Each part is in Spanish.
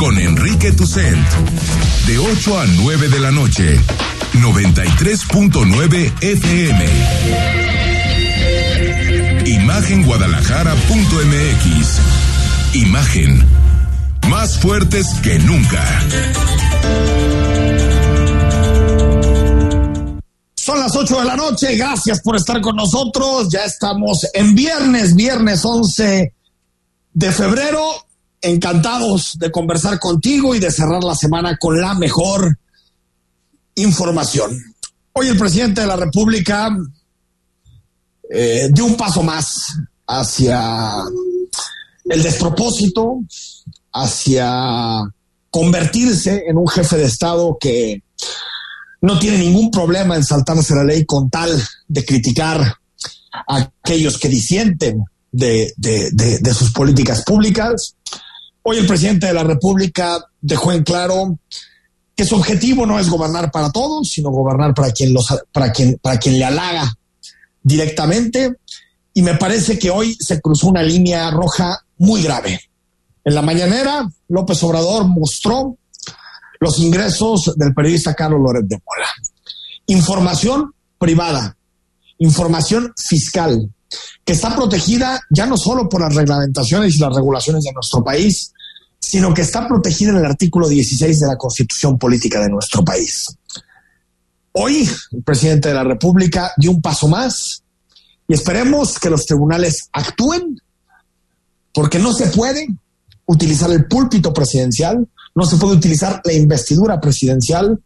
con Enrique Tucent. De 8 a 9 de la noche. 93.9 FM. Imagenguadalajara.mx. Imagen. Más fuertes que nunca. Son las 8 de la noche, gracias por estar con nosotros. Ya estamos en viernes, viernes 11 de febrero. Encantados de conversar contigo y de cerrar la semana con la mejor información. Hoy el presidente de la República eh, dio un paso más hacia el despropósito, hacia convertirse en un jefe de Estado que no tiene ningún problema en saltarse la ley con tal de criticar a aquellos que disienten de, de, sus políticas públicas. Hoy el presidente de la República dejó en claro que su objetivo no es gobernar para todos, sino gobernar para quien, los, para quien, para quien le halaga directamente. Y me parece que hoy se cruzó una línea roja muy grave. En la mañanera, López Obrador mostró los ingresos del periodista Carlos Loret de Mola. Información privada, información fiscal, que está protegida ya no solo por las reglamentaciones y las regulaciones de nuestro país, sino que está protegida en el artículo 16 de la Constitución Política de nuestro país. Hoy el presidente de la República dio un paso más y esperemos que los tribunales actúen porque no se puede utilizar el púlpito presidencial no se puede utilizar la investidura presidencial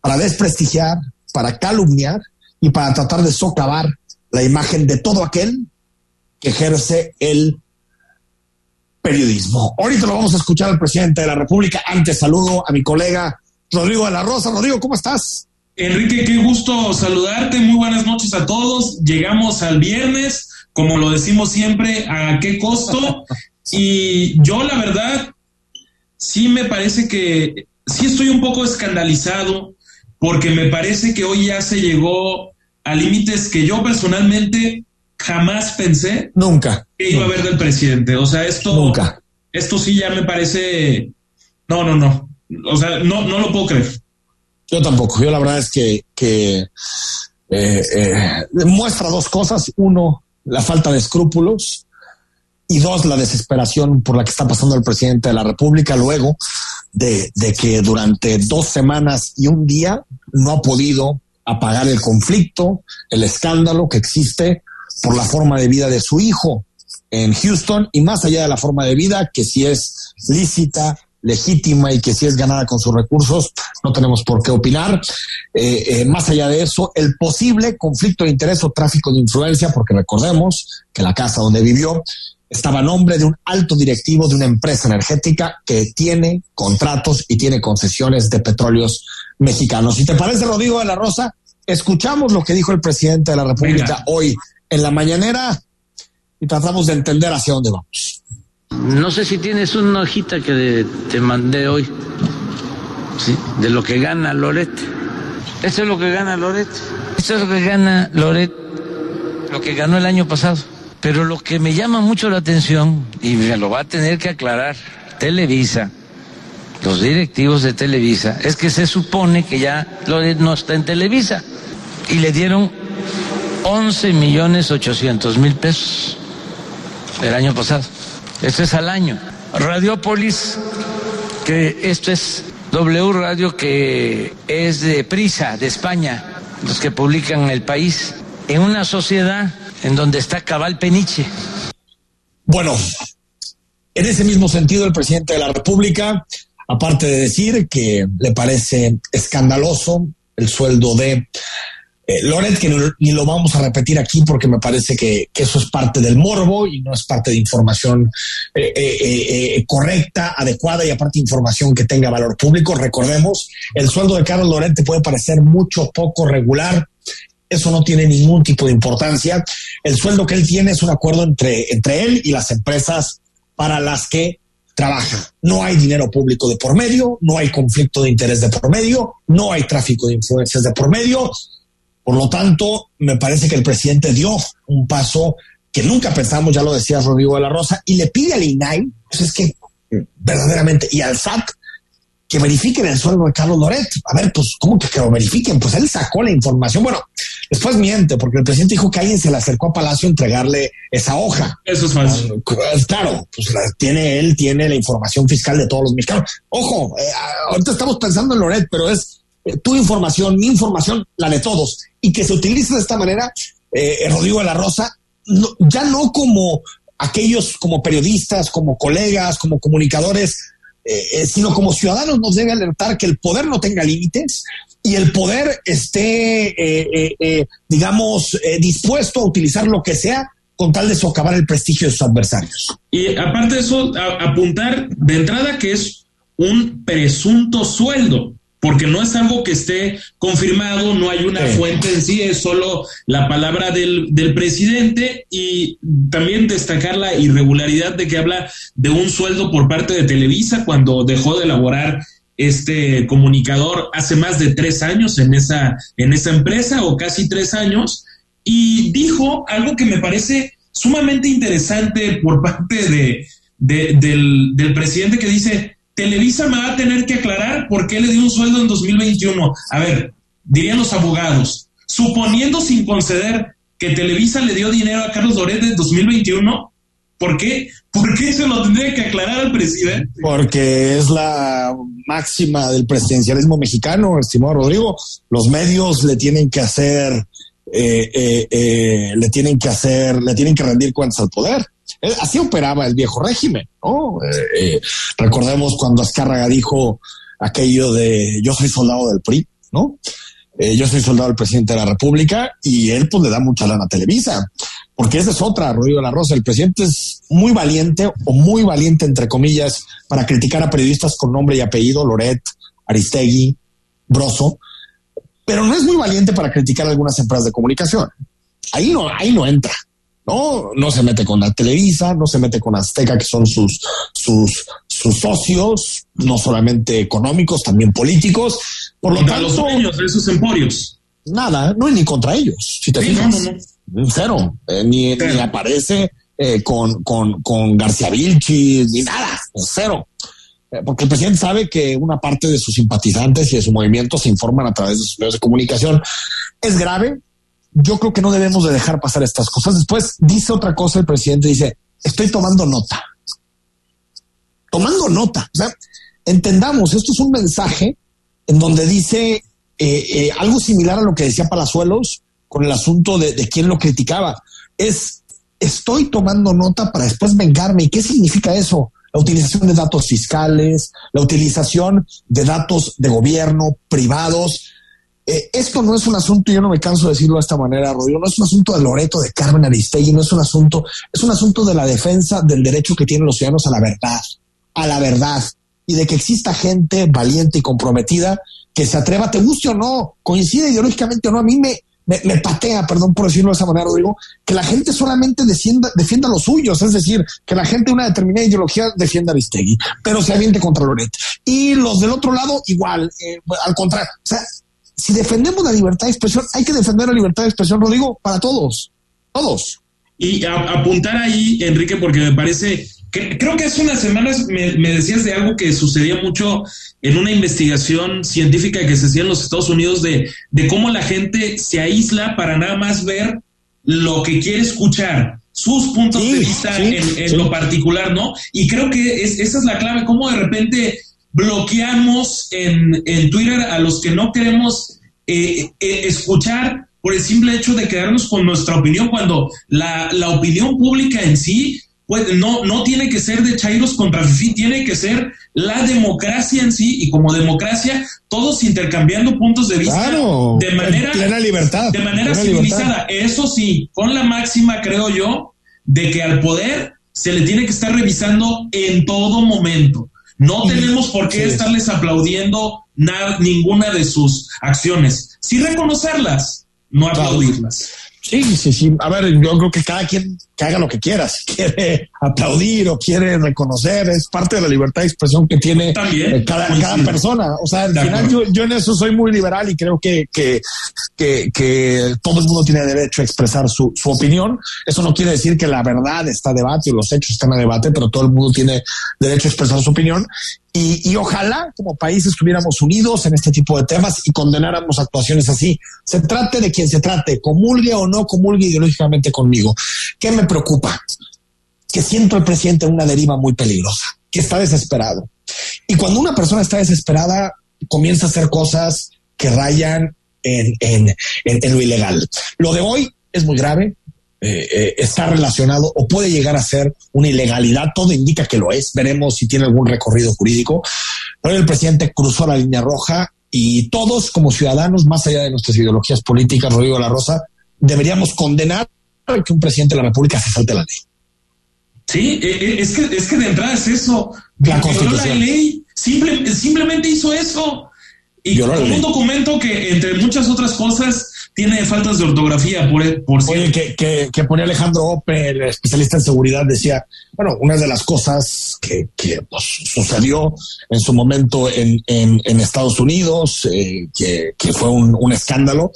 para desprestigiar, para calumniar y para tratar de socavar la imagen de todo aquel que ejerce el periodismo. Ahorita lo vamos a escuchar al presidente de la República. Antes saludo a mi colega Rodrigo de la Rosa. Rodrigo, ¿cómo estás? Enrique, qué gusto saludarte. Muy buenas noches a todos. Llegamos al viernes, como lo decimos siempre, ¿a qué costo? Y yo la verdad sí me parece que, sí estoy un poco escandalizado porque me parece que hoy ya se llegó a límites que yo personalmente jamás pensé nunca que iba a haber del presidente. O sea, esto nunca. Esto sí ya me parece no, no, no. O sea, no, no lo puedo creer. Yo tampoco. Yo la verdad es que, que eh, eh, muestra dos cosas. Uno, la falta de escrúpulos y dos, la desesperación por la que está pasando el presidente de la República luego de, que durante dos semanas y un día no ha podido apagar el conflicto, el escándalo que existe por la forma de vida de su hijo en Houston y más allá de la forma de vida, que si es lícita, legítima y que si es ganada con sus recursos, no tenemos por qué opinar. Eh, eh, más allá de eso, el posible conflicto de interés o tráfico de influencia, porque recordemos que la casa donde vivió estaba a nombre de un alto directivo de una empresa energética que tiene contratos y tiene concesiones de petróleos mexicanos. Si te parece, Rodrigo de la Rosa, escuchamos lo que dijo el presidente de la República hoy en la mañanera y tratamos de entender hacia dónde vamos. No sé si tienes una hojita que te mandé hoy, ¿sí? de lo que gana Loret. Esto es lo que gana Loret. Esto es lo que gana Loret, lo que ganó el año pasado. Pero lo que me llama mucho la atención, y me lo va a tener que aclarar Televisa, los directivos de Televisa, es que se supone que ya no está en Televisa. Y le dieron 11 millones 800 mil pesos el año pasado. Esto es al año. Radiopolis, que esto es W Radio, que es de Prisa, de España, los que publican El País, en una sociedad en donde está Cabal Peniche. Bueno, en ese mismo sentido, el presidente de la República, aparte de decir que le parece escandaloso el sueldo de eh, que ni lo vamos a repetir aquí porque me parece que, eso es parte del morbo y no es parte de información eh, eh, correcta, adecuada y aparte información que tenga valor público. Recordemos, el sueldo de Carlos Loret te puede parecer mucho poco regular, eso no tiene ningún tipo de importancia. El sueldo que él tiene es un acuerdo entre, entre él y las empresas para las que trabaja. No hay dinero público de por medio, no hay conflicto de interés de por medio, no hay tráfico de influencias de por medio. Por lo tanto, me parece que el presidente dio un paso que nunca pensamos, ya lo decía Rodrigo de la Rosa, y le pide al INAI, pues es que verdaderamente, y al SAT que verifiquen el sueldo de Carlos Loret. A ver, pues, ¿cómo que, que lo verifiquen? Pues él sacó la información. Bueno, después miente, porque el presidente dijo que alguien se le acercó a Palacio a entregarle esa hoja. Eso es falso. Claro, pues tiene él, tiene la información fiscal de todos los mexicanos. Ojo, eh, ahorita estamos pensando en Loret, pero es tu información, mi información, la de todos. Y que se utilice de esta manera, eh, Rodrigo de la Rosa, ya no como aquellos como periodistas, como colegas, como comunicadores, eh, eh, sino como ciudadanos nos debe alertar que el poder no tenga límites y el poder esté, eh, digamos, dispuesto a utilizar lo que sea con tal de socavar el prestigio de sus adversarios. Y aparte de eso, apuntar de entrada que es un presunto sueldo porque no es algo que esté confirmado, no hay una fuente en sí, es solo la palabra del, del, presidente y también destacar la irregularidad de que habla de un sueldo por parte de Televisa cuando dejó de elaborar este comunicador hace más de tres años en esa, en esa empresa o casi tres años y dijo algo que me parece sumamente interesante por parte de, del, del presidente que dice, Televisa me va a tener que aclarar por qué le dio un sueldo en 2021. A ver, dirían los abogados, suponiendo sin conceder que Televisa le dio dinero a Carlos Loret en 2021, ¿por qué? ¿Por qué se lo tendría que aclarar al presidente? Porque es la máxima del presidencialismo mexicano, estimado Rodrigo. Los medios le tienen que hacer, eh, eh, eh, le tienen que hacer, le tienen que rendir cuentas al poder. Eh, así operaba el viejo régimen, ¿no? Recordemos cuando Azcárraga dijo aquello de yo soy soldado del PRI, ¿no? yo soy soldado del presidente de la República y él pues le da mucha lana a Televisa, porque esa es otra, Rodrigo de la Rosa, el presidente es muy valiente o muy valiente entre comillas para criticar a periodistas con nombre y apellido, Loret, Aristegui, Broso, pero no es muy valiente para criticar algunas empresas de comunicación. Ahí no, ahí no entra. ¿no? No se mete con la Televisa, no se mete con Azteca, que son sus, sus, sus socios, no solamente económicos, también políticos. Por lo tanto, los dueños de esos emporios. Nada, no es ni contra ellos, si te fijas. Cero, eh, ni, aparece eh, con, con, con García Vilchi, ni nada, cero porque el presidente sabe que una parte de sus simpatizantes y de su movimiento se informan a través de sus medios de comunicación. Es grave, yo creo que no debemos de dejar pasar estas cosas. Después dice otra cosa el presidente, dice, estoy tomando nota. Tomando nota. O sea, entendamos, esto es un mensaje en donde dice eh, eh, algo similar a lo que decía Palazuelos con el asunto de quién lo criticaba. Es, estoy tomando nota para después vengarme. ¿Y qué significa eso? La utilización de datos fiscales, la utilización de datos de gobierno privados. Eh, esto no es un asunto, yo no me canso de decirlo de esta manera, Rodrigo, no es un asunto de Loreto, de Carmen Aristegui, no es un asunto, es un asunto de la defensa del derecho que tienen los ciudadanos a la verdad, a la verdad, y de que exista gente valiente y comprometida que se atreva, te guste o no, coincide ideológicamente o no, a mí me, me, patea, perdón por decirlo de esa manera, Rodrigo, que la gente solamente defienda, defienda los suyos, es decir, que la gente de una determinada ideología defienda a Aristegui, pero se aviente contra Loreto. Y los del otro lado, igual, eh, al contrario. O sea, si defendemos la libertad de expresión, hay que defender la libertad de expresión, Rodrigo, para todos, todos. Y apuntar ahí, Enrique, porque me parece, que, creo que hace unas semanas me, decías de algo que sucedía mucho en una investigación científica que se hacía en los Estados Unidos de, de cómo la gente se aísla para nada más ver lo que quiere escuchar sus puntos de vista en, lo particular, ¿no? Y creo que esa es la clave, cómo de repente bloqueamos en, en Twitter a los que no queremos eh, eh, escuchar por el simple hecho de quedarnos con nuestra opinión, cuando la, la opinión pública en sí pues, no, no tiene que ser de Chairos contra Fifi, tiene que ser la democracia en sí, y como democracia, todos intercambiando puntos de vista de manera, libertad, de manera civilizada. Eso sí, con la máxima, creo yo, de que al poder se le tiene que estar revisando en todo momento. No tenemos por qué estarles aplaudiendo nada, ninguna de sus acciones. Sí reconocerlas, no aplaudirlas. Sí, sí, sí. A ver, yo creo que cada quien que haga lo que quiera, si quiere aplaudir o quiere reconocer, es parte de la libertad de expresión que tiene eh, cada, persona. O sea, al final yo, en eso soy muy liberal y creo que, que, que, todo el mundo tiene derecho a expresar su, su, opinión. Eso no quiere decir que la verdad está a debate o los hechos están a debate, pero todo el mundo tiene derecho a expresar su opinión. Y, y, ojalá como país estuviéramos unidos en este tipo de temas y condenáramos actuaciones así. Se trate de quien se trate, comulgue o no comulgue ideológicamente conmigo. ¿Qué me preocupa? Que siento al presidente en una deriva muy peligrosa, que está desesperado. Y cuando una persona está desesperada, comienza a hacer cosas que rayan en, en, en, lo ilegal. Lo de hoy es muy grave, eh, eh, está relacionado o puede llegar a ser una ilegalidad. Todo indica que lo es. Veremos si tiene algún recorrido jurídico. Pero el presidente cruzó la línea roja y todos como ciudadanos, más allá de nuestras ideologías políticas, Rodrigo La Rosa, deberíamos condenar que un presidente de la República se salte la ley. Sí, eh, es que, es que de entrada es eso. La Constitución. La ley, simplemente hizo eso. Y con un documento que, entre muchas otras cosas, tiene faltas de ortografía, por, por Oye, que, que, que, ponía Alejandro Ope, el especialista en seguridad, decía, bueno, una de las cosas que, que pues, sucedió en su momento en, en, en Estados Unidos, eh, que, que, fue un, un escándalo,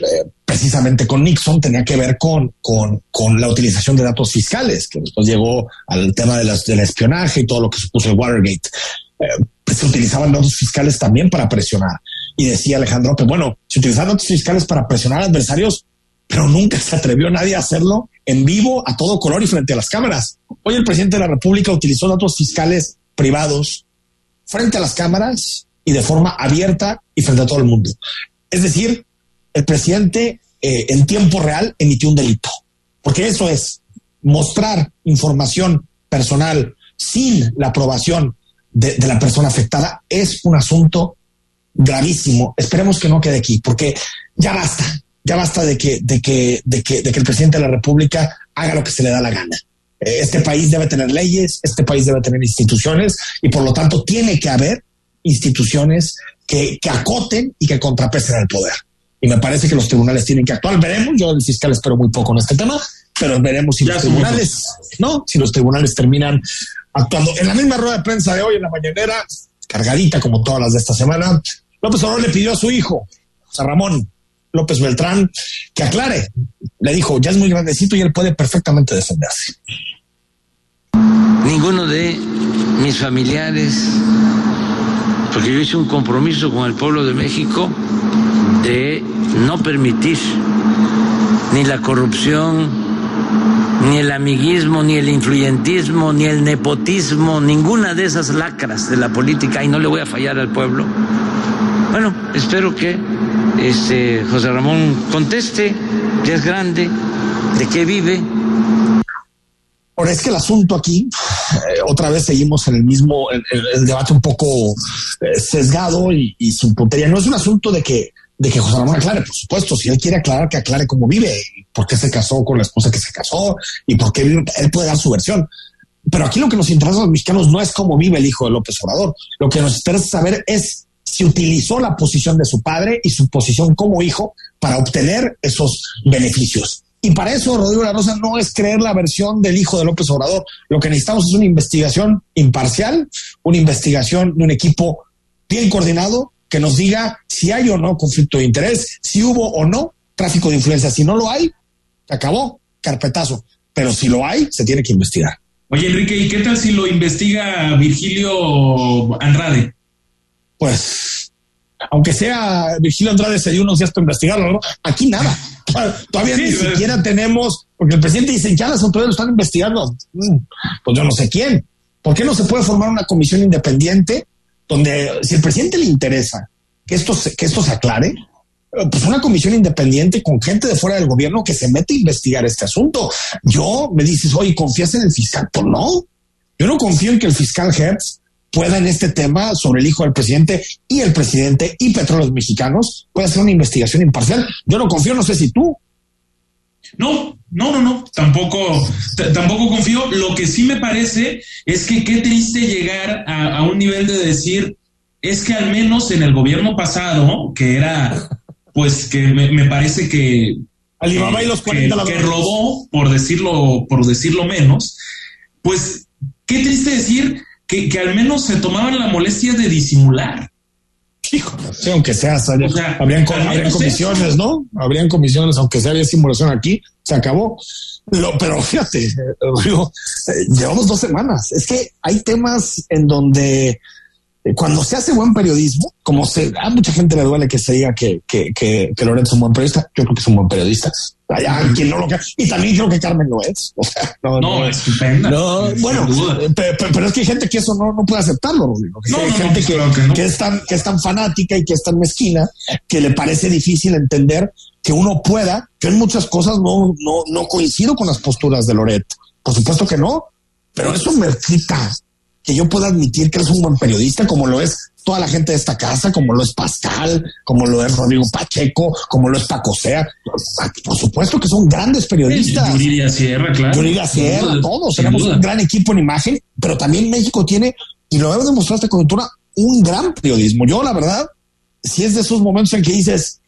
eh, precisamente con Nixon, tenía que ver con, con, con, la utilización de datos fiscales, que después llegó al tema de las, del espionaje y todo lo que supuso el Watergate. Eh, se utilizaban datos fiscales también para presionar. Y decía Alejandro que, bueno, se utilizaban datos fiscales para presionar a adversarios, pero nunca se atrevió nadie a hacerlo en vivo, a todo color y frente a las cámaras. Hoy el presidente de la República utilizó datos fiscales privados frente a las cámaras y de forma abierta y frente a todo el mundo. Es decir, el presidente eh, en tiempo real emitió un delito, porque eso es mostrar información personal sin la aprobación de, la persona afectada es un asunto gravísimo. Esperemos que no quede aquí, porque ya basta, ya basta de que, de que, de que, de que el presidente de la República haga lo que se le da la gana. Eh, este país debe tener leyes, este país debe tener instituciones y por lo tanto tiene que haber instituciones que, que acoten y que contrapesen al poder. Y me parece que los tribunales tienen que actuar. Veremos, yo del fiscal espero muy poco en este tema, pero veremos si los tribunales, no, si los tribunales terminan actuando. En la misma rueda de prensa de hoy, en la mañanera, cargadita como todas las de esta semana, López Obrador le pidió a su hijo, San Ramón López Beltrán, que aclare. Le dijo, ya es muy grandecito y él puede perfectamente defenderse. Ninguno de mis familiares, porque yo hice un compromiso con el pueblo de México de no permitir ni la corrupción, ni el amiguismo, ni el influyentismo, ni el nepotismo, ninguna de esas lacras de la política y no le voy a fallar al pueblo. Bueno, espero que este José Ramón conteste, ya es grande, de qué vive. Ahora es que el asunto aquí, eh, otra vez seguimos en el mismo, el, debate un poco eh, sesgado y, y sin puntería. No es un asunto de que de que José Ramón aclare, por supuesto, si él quiere aclarar, que aclare cómo vive, por qué se casó con la esposa que se casó y por qué vive, él puede dar su versión. Pero aquí lo que nos interesa a los mexicanos no es cómo vive el hijo de López Obrador. Lo que nos interesa saber es si utilizó la posición de su padre y su posición como hijo para obtener esos beneficios. Y para eso, Rodrigo La Rosa, no es creer la versión del hijo de López Obrador. Lo que necesitamos es una investigación imparcial, una investigación de un equipo bien coordinado que nos diga si hay o no conflicto de interés, si hubo o no tráfico de influencia. Si no lo hay, se acabó, carpetazo. Pero si lo hay, se tiene que investigar. Oye, Enrique, ¿y qué tal si lo investiga Virgilio Andrade? Pues, aunque sea Virgilio Andrade se dio unos días para investigarlo, ¿no? Aquí nada. Todavía ni siquiera tenemos, porque el presidente dice, ya las autoridades lo están investigando. Mm, pues yo no sé quién. ¿Por qué no se puede formar una comisión independiente donde si el presidente le interesa que esto se, que esto se aclare, eh, pues una comisión independiente con gente de fuera del gobierno que se mete a investigar este asunto. Yo me dices, oye, ¿confías en el fiscal? Pues no. Yo no confío en que el fiscal Hertz pueda en este tema sobre el hijo del presidente y el presidente y petróleos mexicanos pueda hacer una investigación imparcial. Yo no confío, no sé si tú. No, no, no, no, tampoco, tampoco confío. Lo que sí me parece es que qué triste llegar a, un nivel de decir, es que al menos en el gobierno pasado, que era, pues que me, parece que Alibaba y los 40 que, que robó, por decirlo, por decirlo menos, pues qué triste decir que, que al menos se tomaban la molestia de disimular. Hijo, sí, aunque sea, habrían, comisiones, ¿no? Habrían comisiones, aunque sea había simulación aquí, se acabó. pero fíjate, eh, llevamos dos semanas. Es que hay temas en donde eh, cuando se hace buen periodismo, como se, a mucha gente le duele que se diga que, que, que, que Lorenzo es un buen periodista, yo creo que es un buen periodista. Quien no lo y también creo que Carmen lo es. O sea, no, no, es estupenda. No, bueno, pero, es que hay gente que eso no, no puede aceptarlo, Rodrigo. hay gente que, que, es tan, que es tan fanática y que es tan mezquina que le parece difícil entender que uno pueda. Yo en muchas cosas no, no, no coincido con las posturas de Loret. Por supuesto que no, pero eso me quita que yo pueda admitir que eres un buen periodista, como lo es toda la gente de esta casa, como lo es Pascal, como lo es Rodrigo Pacheco, como lo es Paco Sea. Por supuesto que son grandes periodistas. Yuridia Sierra, claro. Yuridia Sierra, todos. Tenemos un gran equipo en imagen, pero también México tiene, y lo hemos demostrado esta coyuntura, un gran periodismo. Yo, la verdad, si es de esos momentos en que dices,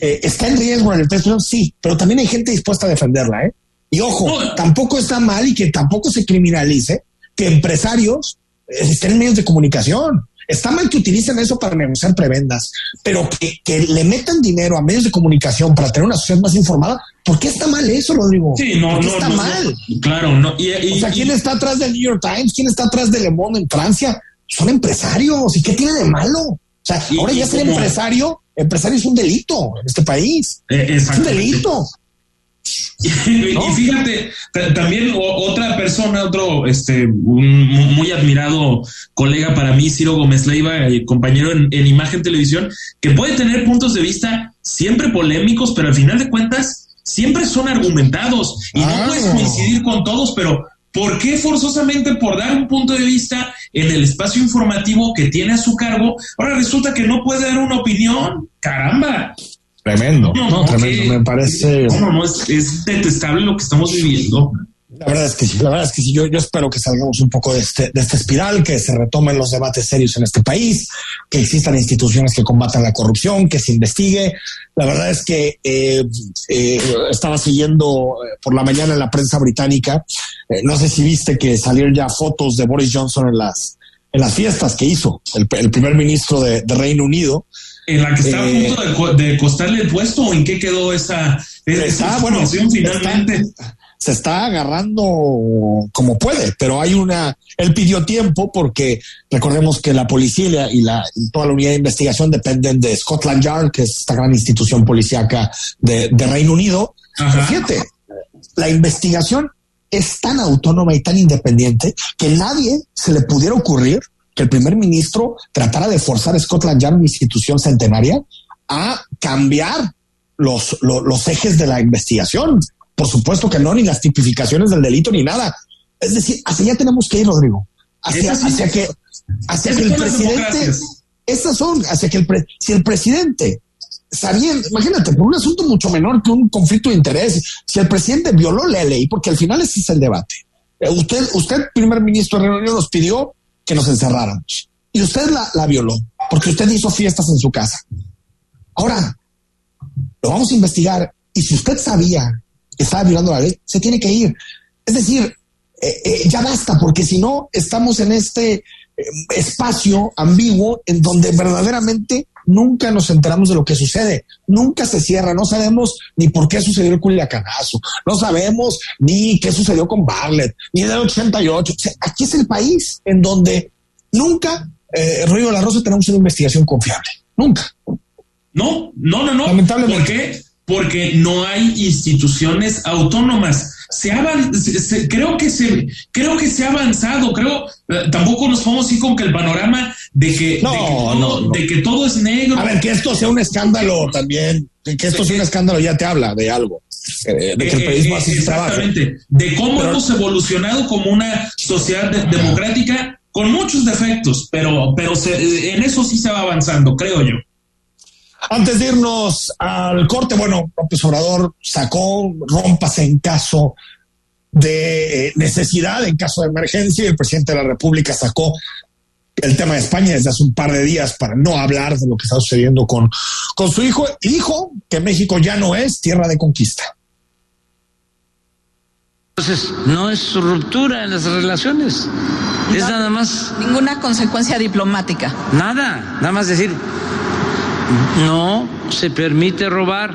eh, está en riesgo en el texto, sí, pero también hay gente dispuesta a defenderla, ¿eh? Y ojo, tampoco está mal y que tampoco se criminalice que empresarios eh, estén en medios de comunicación. Está mal que utilicen eso para negociar prebendas, pero que, le metan dinero a medios de comunicación para tener una sociedad más informada, ¿por qué está mal eso, Rodrigo? Sí, no, no, está mal. claro, no. o sea, ¿quién está atrás del New York Times? ¿Quién está atrás de Le Monde en Francia? Son empresarios. ¿Y qué tiene de malo? O sea, ahora ya ser empresario, empresario es un delito en este país. Eh, es un delito. Y, fíjate, también otra persona, otro este un muy admirado colega para mí, Ciro Gómez Leiva, eh, compañero en, Imagen Televisión, que puede tener puntos de vista siempre polémicos, pero al final de cuentas siempre son argumentados y no puedes coincidir con todos, pero ¿por qué forzosamente por dar un punto de vista en el espacio informativo que tiene a su cargo, ahora resulta que no puede dar una opinión? Caramba. Tremendo, no, tremendo, me parece. No, no, es, detestable lo que estamos viviendo. La verdad es que sí, la verdad es que sí, yo, yo espero que salgamos un poco de este, de esta espiral, que se retomen los debates serios en este país, que existan instituciones que combatan la corrupción, que se investigue. La verdad es que eh, eh, estaba siguiendo eh, por la mañana en la prensa británica, no sé si viste que salieron ya fotos de Boris Johnson en las, en las fiestas que hizo el, primer ministro de, de Reino Unido, ¿En la que está a punto de, costarle el puesto o en qué quedó esa, esa bueno, finalmente? se está agarrando como puede, pero hay una, él pidió tiempo porque recordemos que la policía y, la, toda la unidad de investigación dependen de Scotland Yard, que es esta gran institución policíaca de, Reino Unido. Fíjate, la investigación es tan autónoma y tan independiente que nadie se le pudiera ocurrir que el primer ministro tratara de forzar a Scotland Yard, una institución centenaria, a cambiar los, los, ejes de la investigación. Por supuesto que no, ni las tipificaciones del delito, ni nada. Es decir, hacia allá tenemos que ir, Rodrigo. Hacia, hacia que, hacia que el presidente, estas son, hacia que el si el presidente, sabiendo, imagínate, por un asunto mucho menor que un conflicto de interés, si el presidente violó la ley, porque al final ese es el debate. Eh, usted, usted, primer ministro de Reino Unido, nos pidió que nos encerraran. Y usted la, violó, porque usted hizo fiestas en su casa. Ahora, lo vamos a investigar. Y si usted sabía que estaba violando la ley, se tiene que ir. Es decir, eh, eh, ya basta, porque si no, estamos en este eh, espacio ambiguo en donde verdaderamente nunca nos enteramos de lo que sucede, nunca se cierra, no sabemos ni por qué sucedió el Culiacanazo, no sabemos ni qué sucedió con Barlet, ni del 88. aquí es el país en donde nunca, eh, Río de la Rosa, tenemos una investigación confiable, nunca. No, no, no, no. Lamentablemente. ¿Por qué? Porque no hay instituciones autónomas se ha, creo que se creo que se ha avanzado creo eh, tampoco nos podemos ir con que el panorama de que, de, que todo, es negro. A ver que esto sea un escándalo también que esto sea un escándalo ya te habla de algo eh, de que el periodismo así exactamente de cómo hemos evolucionado como una sociedad democrática con muchos defectos pero pero en eso sí se va avanzando creo yo antes de irnos al corte, bueno, López Obrador sacó rompas en caso de necesidad, en caso de emergencia, y el presidente de la República sacó el tema de España desde hace un par de días para no hablar de lo que está sucediendo con, con su hijo. Dijo que México ya no es tierra de conquista. Entonces, no es ruptura en las relaciones, es nada más... Ninguna consecuencia diplomática. Nada, nada más decir, no se permite robar,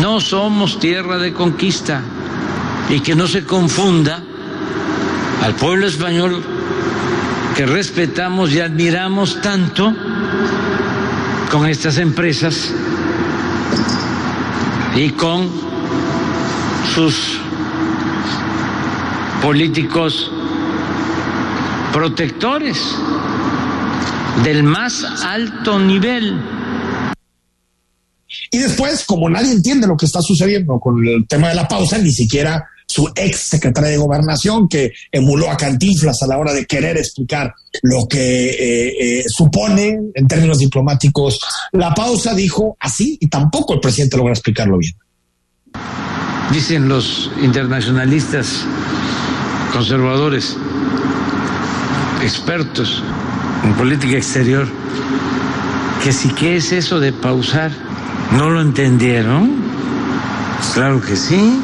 no somos tierra de conquista. Y que no se confunda al pueblo español que respetamos y admiramos tanto con estas empresas y con sus políticos protectores del más alto nivel. Y después, como nadie entiende lo que está sucediendo con el tema de la pausa, ni siquiera su ex secretaria de gobernación, que emuló a Cantinflas a la hora de querer explicar lo que eh, eh, supone en términos diplomáticos la pausa, dijo así y tampoco el presidente logra explicarlo bien. Dicen los internacionalistas conservadores, expertos en política exterior, que si qué es eso de pausar, ¿no lo entendieron? Claro que sí.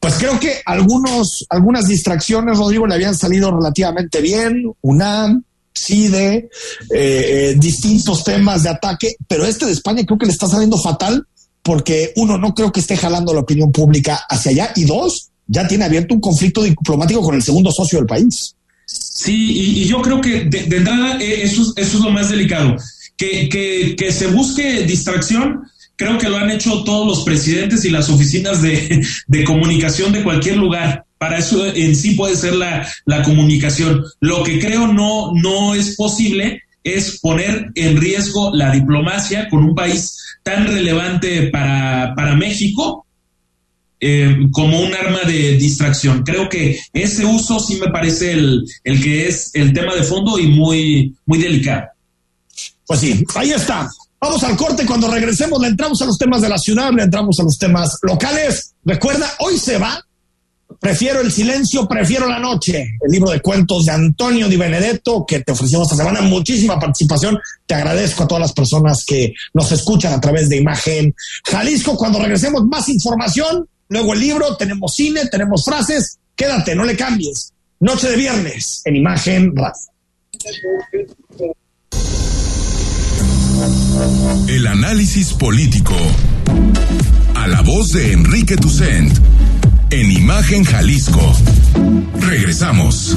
Pues creo que algunos, algunas distracciones, Rodrigo, le habían salido relativamente bien. UNAM, CIDE, eh, eh, distintos temas de ataque, pero este de España creo que le está saliendo fatal porque uno, no creo que esté jalando la opinión pública hacia allá y dos, ya tiene abierto un conflicto diplomático con el segundo socio del país. Sí, y, yo creo que de, entrada eh, eso, eso, es lo más delicado, que, que, que se busque distracción creo que lo han hecho todos los presidentes y las oficinas de, de, comunicación de cualquier lugar. Para eso en sí puede ser la, la, comunicación. Lo que creo no, no es posible es poner en riesgo la diplomacia con un país tan relevante para, para México eh, como un arma de distracción. Creo que ese uso sí me parece el, el que es el tema de fondo y muy, muy delicado. Pues sí, ahí está. Vamos al corte. Cuando regresemos, le entramos a los temas de la ciudad, le entramos a los temas locales. Recuerda, hoy se va. Prefiero el silencio, prefiero la noche. El libro de cuentos de Antonio Di Benedetto, que te ofrecimos esta semana. Muchísima participación. Te agradezco a todas las personas que nos escuchan a través de imagen. Jalisco, cuando regresemos, más información. Luego el libro, tenemos cine, tenemos frases. Quédate, no le cambies. Noche de viernes en Imagen Radio. El análisis político. A la voz de Enrique Tucent. En Imagen Jalisco. Regresamos.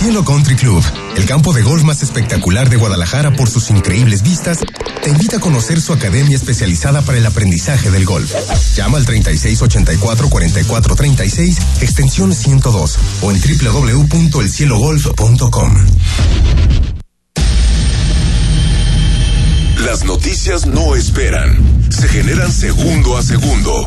Cielo Country Club, el campo de golf más espectacular de Guadalajara por sus increíbles vistas, te invita a conocer su academia especializada para el aprendizaje del golf. Llama al 3684-4436, extensión 102 o en www.elcielogolf.com. Las noticias no esperan, se generan segundo a segundo.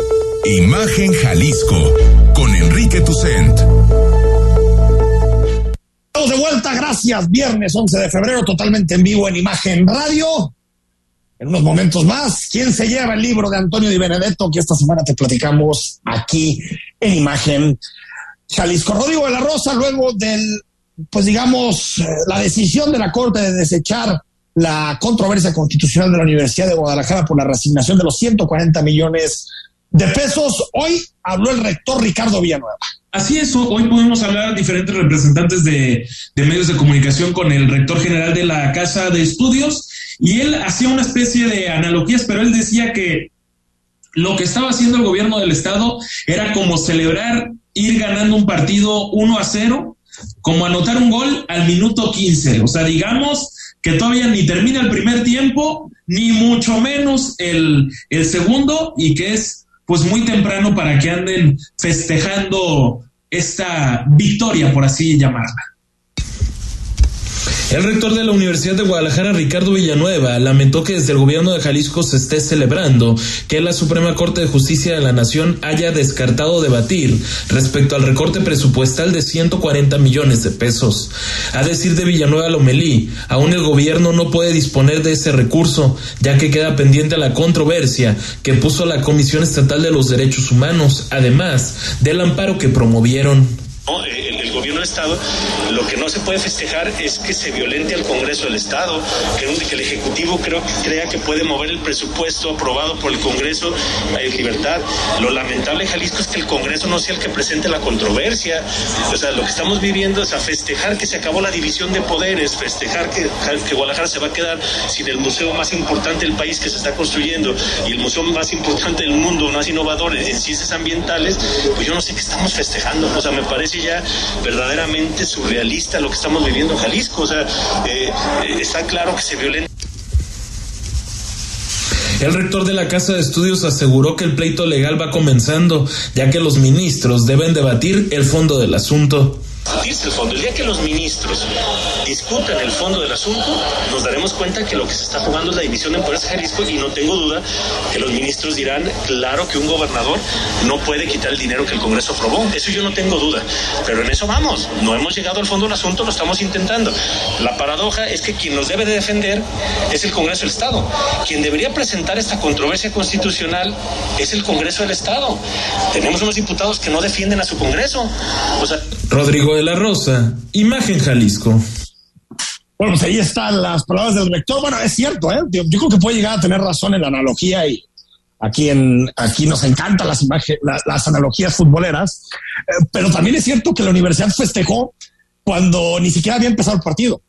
Imagen Jalisco con Enrique Tucent. Estamos está, gracias. Viernes 11 de febrero, totalmente en vivo en Imagen Radio. En unos momentos más, ¿quién se lleva el libro de Antonio Di Benedetto que esta semana te platicamos aquí en Imagen? Jalisco Rodrigo de la Rosa, luego del, pues digamos, eh, la decisión de la Corte de desechar la controversia constitucional de la Universidad de Guadalajara por la resignación de los 140 millones de pesos. Hoy habló el rector Ricardo Villanueva. Así es, hoy podemos hablar diferentes representantes de, medios de comunicación con el rector general de la Casa de Estudios y él hacía una especie de analogías, pero él decía que lo que estaba haciendo el gobierno del estado era como celebrar ir ganando un partido 1 a 0, como anotar un gol al minuto 15. O sea, digamos que todavía ni termina el primer tiempo, ni mucho menos el segundo, y que es pues muy temprano para que anden festejando esta victoria, por así llamarla. El rector de la Universidad de Guadalajara, Ricardo Villanueva, lamentó que desde el gobierno de Jalisco se esté celebrando que la Suprema Corte de Justicia de la Nación haya descartado debatir respecto al recorte presupuestal de 140 millones de pesos. A decir de Villanueva Lomelí, aún el gobierno no puede disponer de ese recurso, ya que queda pendiente la controversia que puso la Comisión Estatal de los Derechos Humanos, además del amparo que promovieron. El, el, gobierno del Estado, lo que no se puede festejar es que se violente al Congreso del Estado, que, el Ejecutivo creo crea que puede mover el presupuesto aprobado por el Congreso en libertad. Lo lamentable, Jalisco, es que el Congreso no sea el que presente la controversia. O sea, lo que estamos viviendo es a festejar que se acabó la división de poderes, festejar que, que Guadalajara se va a quedar sin el museo más importante del país que se está construyendo y el museo más importante del mundo, más innovador en ciencias ambientales, pues yo no sé qué estamos festejando. O sea, me parece verdaderamente surrealista lo que estamos viviendo en Jalisco. O sea, eh, está claro que se violenta. El rector de la Casa de Estudios aseguró que el pleito legal va comenzando, ya que los ministros deben debatir el fondo del asunto discutirse el fondo. El día que los ministros discutan el fondo del asunto, nos daremos cuenta que lo que se está jugando es la división de poderes de Jalisco y no tengo duda que los ministros dirán, claro que un gobernador no puede quitar el dinero que el Congreso aprobó. Eso yo no tengo duda. Pero en eso vamos. No hemos llegado al fondo del asunto, lo estamos intentando. La paradoja es que quien nos debe de defender es el Congreso del Estado. Quien debería presentar esta controversia constitucional es el Congreso del Estado. Tenemos unos diputados que no defienden a su Congreso. O sea, Rodrigo de la Rosa, Imagen Jalisco. Bueno, pues ahí están las palabras del rector. Bueno, es cierto, ¿eh? Yo, creo que puede llegar a tener razón en la analogía y aquí, en, aquí nos encantan las, las, las analogías futboleras, eh, pero también es cierto que la universidad festejó cuando ni siquiera había empezado el partido.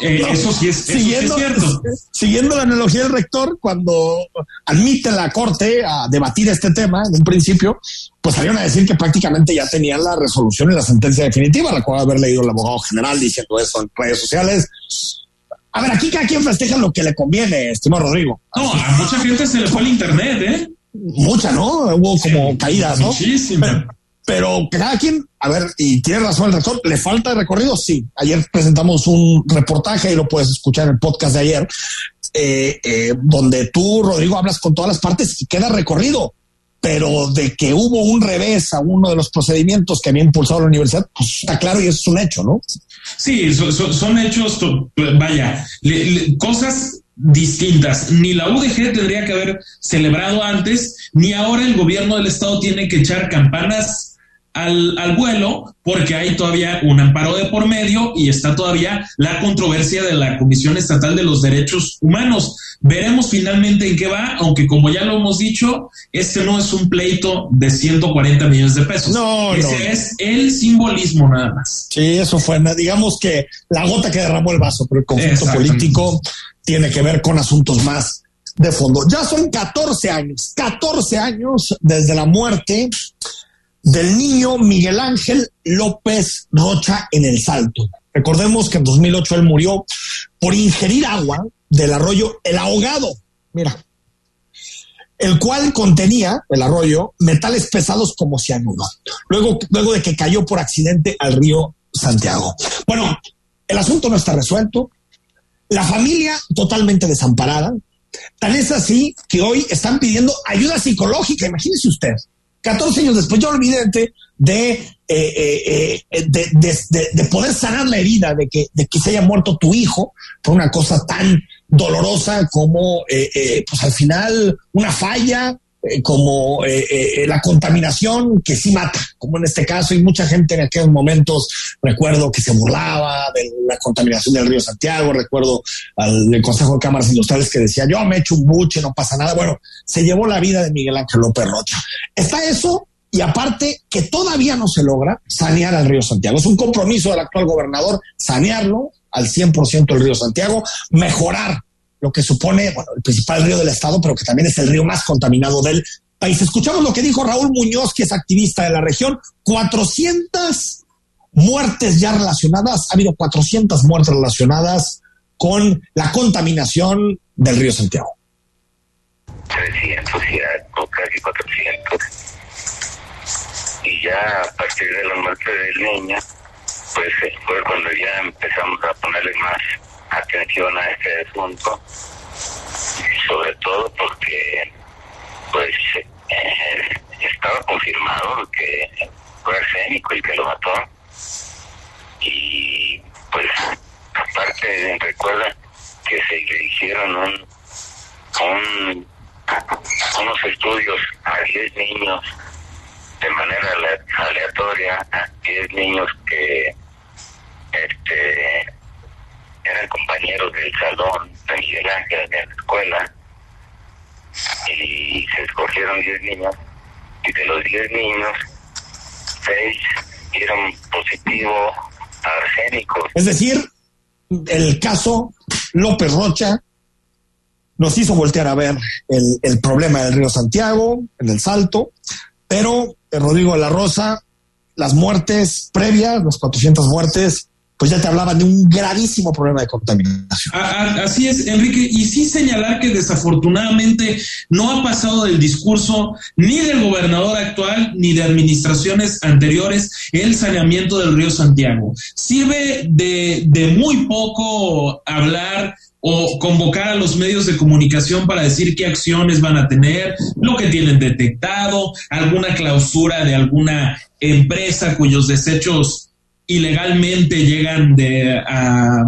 Eh, no, eso sí es, eso siguiendo, sí es cierto. Siguiendo la analogía del rector, cuando admite la Corte a debatir este tema en un principio, pues salieron a decir que prácticamente ya tenían la resolución y la sentencia definitiva, la cual haber leído el abogado general diciendo eso en redes sociales. A ver, aquí cada quien festeja lo que le conviene, estimado Rodrigo. No, a mucha gente se le fue el internet, ¿eh? Mucha, ¿no? Hubo como sí, caídas, ¿no? Muchísimas. Pero, pero cada quien, a ver, y tiene razón el rector, ¿le falta recorrido? Sí. Ayer presentamos un reportaje y lo puedes escuchar en el podcast de ayer, eh, eh, donde tú, Rodrigo, hablas con todas las partes y queda recorrido. Pero de que hubo un revés a uno de los procedimientos que había impulsado la universidad, pues está claro y eso es un hecho, ¿no? Sí, son, son, son hechos, vaya, le, cosas distintas. Ni la UDG tendría que haber celebrado antes, ni ahora el gobierno del estado tiene que echar campanas al, al, vuelo porque hay todavía un amparo de por medio y está todavía la controversia de la Comisión Estatal de los Derechos Humanos. Veremos finalmente en qué va, aunque como ya lo hemos dicho, este no es un pleito de 140 millones de pesos. No, Ese no. es el simbolismo nada más. Sí, eso fue, digamos que la gota que derramó el vaso, pero el conflicto político tiene que ver con asuntos más de fondo. Ya son 14 años, 14 años desde la muerte del niño Miguel Ángel López Rocha en el Salto. Recordemos que en 2008 él murió por ingerir agua del arroyo El Ahogado, mira, el cual contenía, el arroyo, metales pesados como cianuro, luego, luego de que cayó por accidente al río Santiago. Bueno, el asunto no está resuelto, la familia totalmente desamparada, tan es así que hoy están pidiendo ayuda psicológica, imagínese usted 14 años después, ya olvídate de, eh, eh, eh, de, de, de, poder sanar la herida de que, de que se haya muerto tu hijo por una cosa tan dolorosa como, pues al final, una falla, eh, como eh, eh, la contaminación que sí mata, como en este caso, y mucha gente en aquellos momentos, recuerdo que se burlaba de la contaminación del río Santiago, recuerdo al del Consejo de Cámaras Industriales que decía, yo me echo un buche, no pasa nada. Bueno, se llevó la vida de Miguel Ángel López Rocha. Está eso, y aparte que todavía no se logra sanear al río Santiago. Es un compromiso del actual gobernador sanearlo al 100% el río Santiago, mejorar lo que supone, bueno, el principal río del estado, pero que también es el río más contaminado del país. Escuchamos lo que dijo Raúl Muñoz, que es activista de la región, 400 muertes ya relacionadas, ha habido 400 muertes relacionadas con la contaminación del río Santiago. 300 ya, o casi 400. Y ya a partir de la muerte del niño, pues fue cuando ya empezamos a ponerle más atención a este asunto, sobre todo porque pues eh, estaba confirmado que fue arsénico el que lo mató y pues aparte recuerda que se le hicieron un, un unos estudios a 10 niños de manera aleatoria a 10 niños que este eran compañeros del salón de Miguel Ángel de la escuela y se escogieron 10 niños y de los 10 niños 6 dieron positivo a arsénico. Es decir, el caso López Rocha nos hizo voltear a ver el, el problema del río Santiago, en el Salto, pero Rodrigo de la Rosa, las muertes previas, las 400 muertes, pues ya te hablaban de un gravísimo problema de contaminación. Así es, Enrique, y sí señalar que desafortunadamente no ha pasado del discurso ni del gobernador actual ni de administraciones anteriores el saneamiento del río Santiago. Sirve de, de muy poco hablar o convocar a los medios de comunicación para decir qué acciones van a tener, lo que tienen detectado, alguna clausura de alguna empresa cuyos desechos ilegalmente llegan de, a,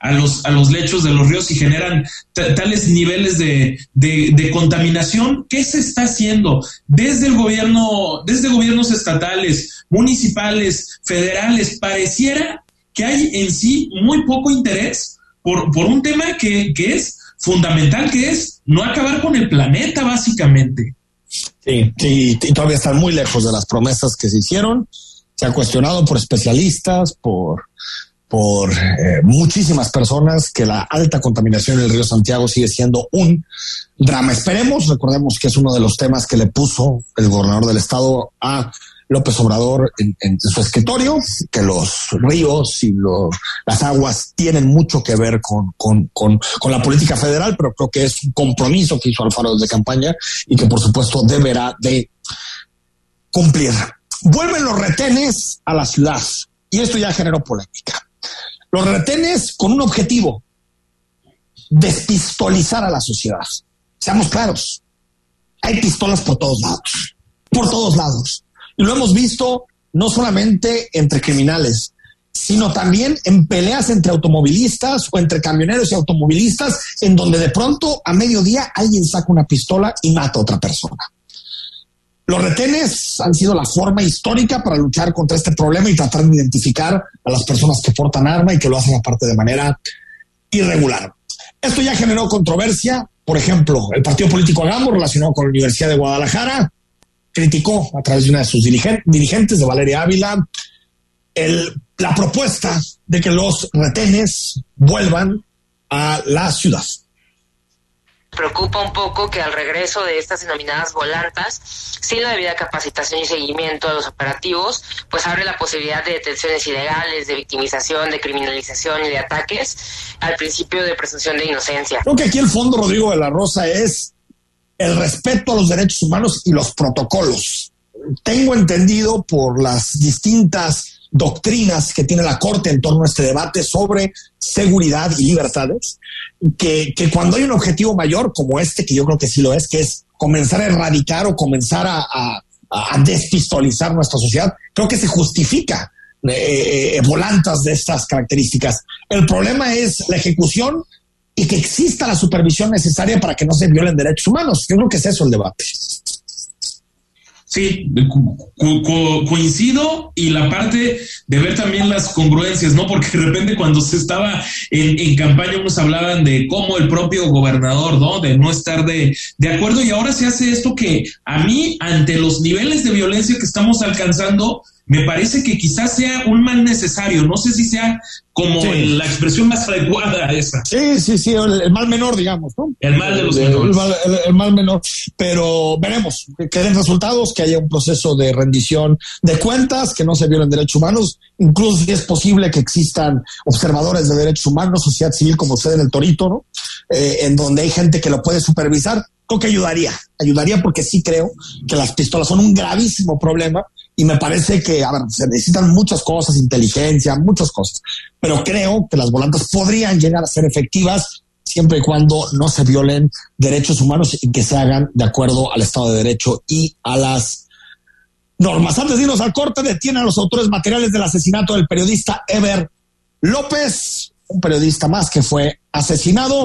a, los, a los lechos de los ríos y generan tales niveles de, de, contaminación. ¿Qué se está haciendo desde el gobierno, desde gobiernos estatales, municipales, federales? Pareciera que hay en sí muy poco interés por, por un tema que, que es fundamental, que es no acabar con el planeta, básicamente. Sí, sí, y todavía están muy lejos de las promesas que se hicieron se ha cuestionado por especialistas, por, por eh, muchísimas personas que la alta contaminación en el río Santiago sigue siendo un drama. Esperemos, recordemos que es uno de los temas que le puso el gobernador del estado a López Obrador en, su escritorio, que los ríos y las aguas tienen mucho que ver con, con, con, con, la política federal, pero creo que es un compromiso que hizo Alfaro desde campaña y que por supuesto deberá de cumplir. Vuelven los retenes a la ciudad y esto ya generó polémica. Los retenes con un objetivo, despistolizar a la sociedad. Seamos claros, hay pistolas por todos lados, por todos lados. Y lo hemos visto no solamente entre criminales, sino también en peleas entre automovilistas o entre camioneros y automovilistas, en donde de pronto a mediodía alguien saca una pistola y mata a otra persona. Los retenes han sido la forma histórica para luchar contra este problema y tratar de identificar a las personas que portan arma y que lo hacen aparte de manera irregular. Esto ya generó controversia. Por ejemplo, el partido político Agamo, relacionado con la Universidad de Guadalajara, criticó a través de una de sus dirigentes, de Valeria Ávila, la propuesta de que los retenes vuelvan a la ciudad preocupa un poco que al regreso de estas denominadas volantas, sin la debida capacitación y seguimiento de los operativos, pues abre la posibilidad de detenciones ilegales, de victimización, de criminalización y de ataques al principio de presunción de inocencia. Creo que aquí el fondo, Rodrigo de la Rosa, es el respeto a los derechos humanos y los protocolos. Tengo entendido por las distintas doctrinas que tiene la Corte en torno a este debate sobre seguridad y libertades, que, que, cuando hay un objetivo mayor como este, que yo creo que sí lo es, que es comenzar a erradicar o comenzar a, despistolizar nuestra sociedad, creo que se justifica eh, eh, volantas de estas características. El problema es la ejecución y que exista la supervisión necesaria para que no se violen derechos humanos. Yo creo que es eso el debate. Sí, coincido y la parte de ver también las congruencias, ¿no? Porque de repente cuando se estaba en, campaña unos hablaban de cómo el propio gobernador, ¿no? De no estar de, de acuerdo y ahora se hace esto que a mí, ante los niveles de violencia que estamos alcanzando, me parece que quizás sea un mal necesario. No sé si sea como la expresión más adecuada esa. Sí, sí, sí, el, mal menor, digamos, ¿no? El mal de los menores. El, mal menor. Pero veremos que den resultados, que haya un proceso de rendición de cuentas, que no se violen derechos humanos. Incluso si es posible que existan observadores de derechos humanos, sociedad civil como usted en el Torito, ¿no? Eh, en donde hay gente que lo puede supervisar. Creo que ayudaría, ayudaría porque sí creo que las pistolas son un gravísimo problema y me parece que, a ver, se necesitan muchas cosas, inteligencia, muchas cosas, pero creo que las volantes podrían llegar a ser efectivas siempre y cuando no se violen derechos humanos y que se hagan de acuerdo al Estado de Derecho y a las normas. Antes de irnos al corte, detienen a los autores materiales del asesinato del periodista Ever López, un periodista más que fue asesinado.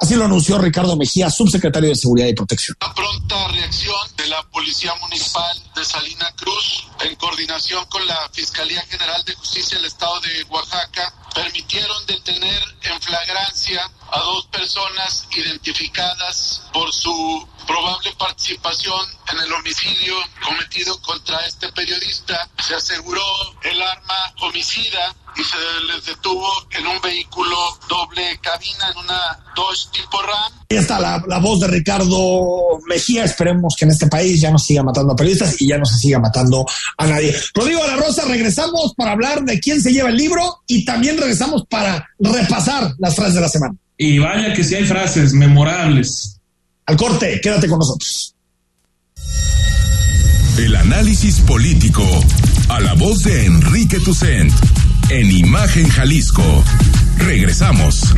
Así lo anunció Ricardo Mejía, subsecretario de Seguridad y Protección. La pronta reacción de la Policía Municipal de Salina Cruz, en coordinación con la Fiscalía General de Justicia del Estado de Oaxaca, permitieron detener en flagrancia a dos personas identificadas por su probable participación en el homicidio cometido contra este periodista. Se aseguró el arma homicida y se les detuvo en un vehículo doble cabina, en una Dodge tipo RAM. Ahí está la, la, voz de Ricardo Mejía. Esperemos que en este país ya no siga matando a periodistas y ya no se siga matando a nadie. Rodrigo de la Rosa, regresamos para hablar de quién se lleva el libro y también regresamos para repasar las frases de la semana. Y vaya que si hay frases memorables. Al corte, quédate con nosotros. El análisis político a la voz de Enrique Tucent en Imagen Jalisco. Regresamos.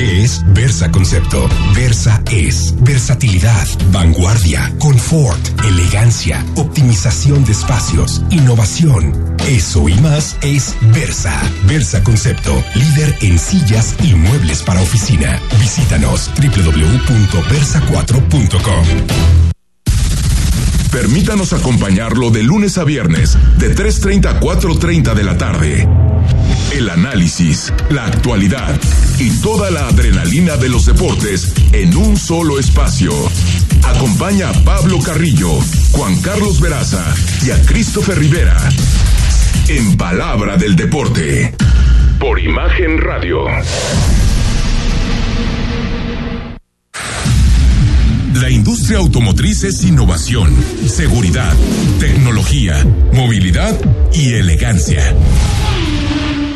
¿Qué es Versa Concepto? Versa es versatilidad, vanguardia, confort, elegancia, optimización de espacios, innovación. Eso y más es Versa. Versa Concepto, líder en sillas y muebles para oficina. Visítanos www.versa4.com. Permítanos acompañarlo de lunes a viernes, de 3.30 a 4.30 de la tarde. El análisis, la actualidad y toda la adrenalina de los deportes en un solo espacio. Acompaña a Pablo Carrillo, Juan Carlos Veraza y a Christopher Rivera. En Palabra del Deporte. Por Imagen Radio. La industria automotriz es innovación, seguridad, tecnología, movilidad y elegancia.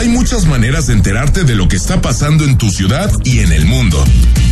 hay muchas maneras de enterarte de lo que está pasando en tu ciudad y en el mundo.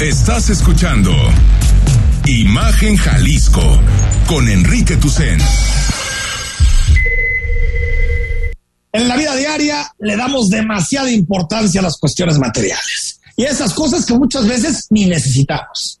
Estás escuchando Imagen Jalisco con Enrique Tucen. En la vida diaria le damos demasiada importancia a las cuestiones materiales y esas cosas que muchas veces ni necesitamos.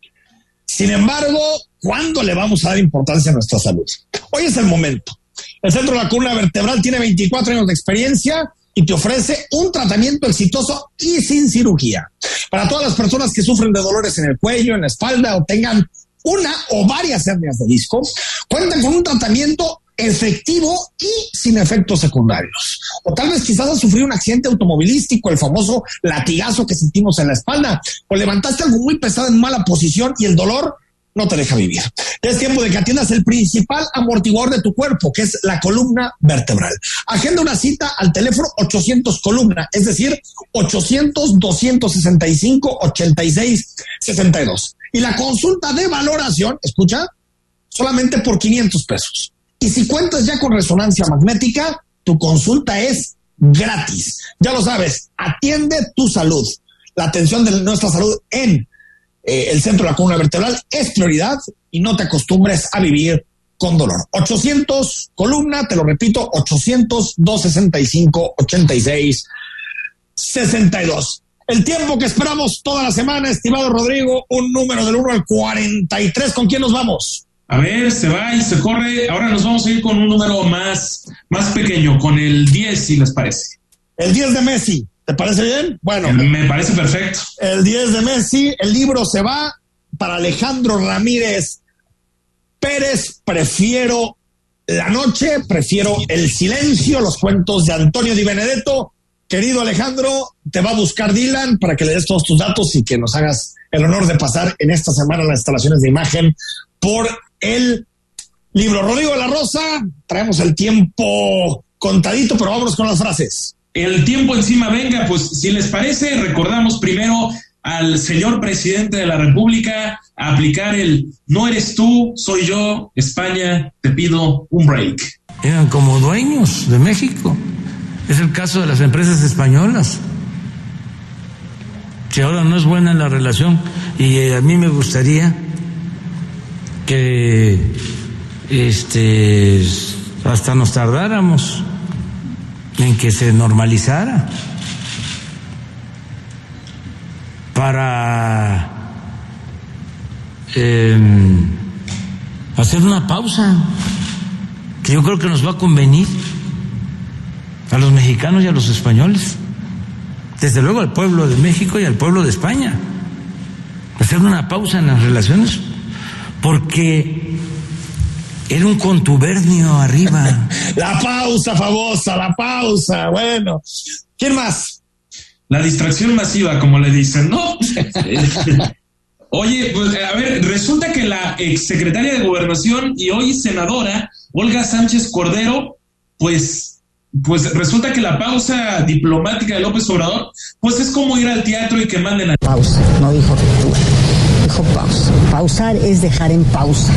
Sin embargo, ¿cuándo le vamos a dar importancia a nuestra salud? Hoy es el momento. El Centro de la Columna Vertebral tiene 24 años de experiencia y te ofrece un tratamiento exitoso y sin cirugía. Para todas las personas que sufren de dolores en el cuello, en la espalda o tengan una o varias hernias de disco, cuentan con un tratamiento efectivo y sin efectos secundarios. O tal vez quizás has sufrido un accidente automovilístico, el famoso latigazo que sentimos en la espalda, o levantaste algo muy pesado en mala posición y el dolor no te deja vivir. Es tiempo de que atiendas el principal amortiguador de tu cuerpo, que es la columna vertebral. Agenda una cita al teléfono 800 columna, es decir, 800 265 86 62. Y la consulta de valoración, escucha, solamente por 500 pesos. Y si cuentas ya con resonancia magnética, tu consulta es gratis. Ya lo sabes, atiende tu salud. La atención de nuestra salud en eh, el centro de la columna vertebral es prioridad y no te acostumbres a vivir con dolor. 800 columna, te lo repito, 800 265 86 62. El tiempo que esperamos toda la semana, estimado Rodrigo, un número del 1 al 43. ¿Con quién nos vamos? A ver, se va y se corre. Ahora nos vamos a ir con un número más, más pequeño, con el 10, si les parece. El 10 de Messi. ¿Te parece bien? Bueno. Me parece perfecto. El 10 de Messi, el libro se va para Alejandro Ramírez Pérez. Prefiero la noche, prefiero el silencio, los cuentos de Antonio Di Benedetto. Querido Alejandro, te va a buscar Dylan para que le des todos tus datos y que nos hagas el honor de pasar en esta semana las instalaciones de imagen por el libro. Rodrigo de la Rosa, traemos el tiempo contadito, pero vámonos con las frases el tiempo encima venga, pues si les parece, recordamos primero al señor presidente de la República a aplicar el no eres tú, soy yo, España, te pido un break. Eran como dueños de México. Es el caso de las empresas españolas. Si ahora no es buena la relación y eh, a mí me gustaría que este hasta nos tardáramos en que se normalizara. Para em, hacer una pausa que yo creo que nos va a convenir a los mexicanos y a los españoles, desde luego al pueblo de México y al pueblo de España, hacer una pausa en las relaciones, porque era un contubernio arriba. la pausa famosa, la pausa. Bueno, ¿quién más? La distracción masiva, como le dicen, ¿no? Oye, pues a ver, resulta que la exsecretaria de Gobernación y hoy senadora, Olga Sánchez Cordero, pues, pues resulta que la pausa diplomática de López Obrador, pues es como ir al teatro y que manden a... Pausa, no dijo ruptura, dijo pausa. Pausar es dejar en pausa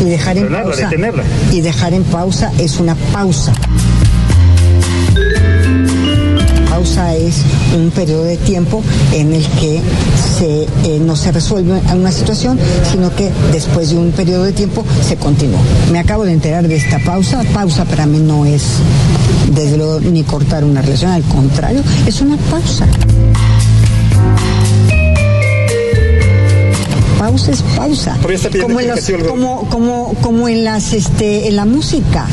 y dejar en pausa y dejar en pausa es una pausa pausa es un periodo de tiempo en el que se, eh, no se resuelve una situación, sino que después de un periodo de tiempo se continúa. Me acabo de enterar de esta pausa. Pausa para mí no es, desde luego, ni cortar una relación, al contrario, es una pausa. Pausa es pausa. Como en, como, como, como en las este en la música.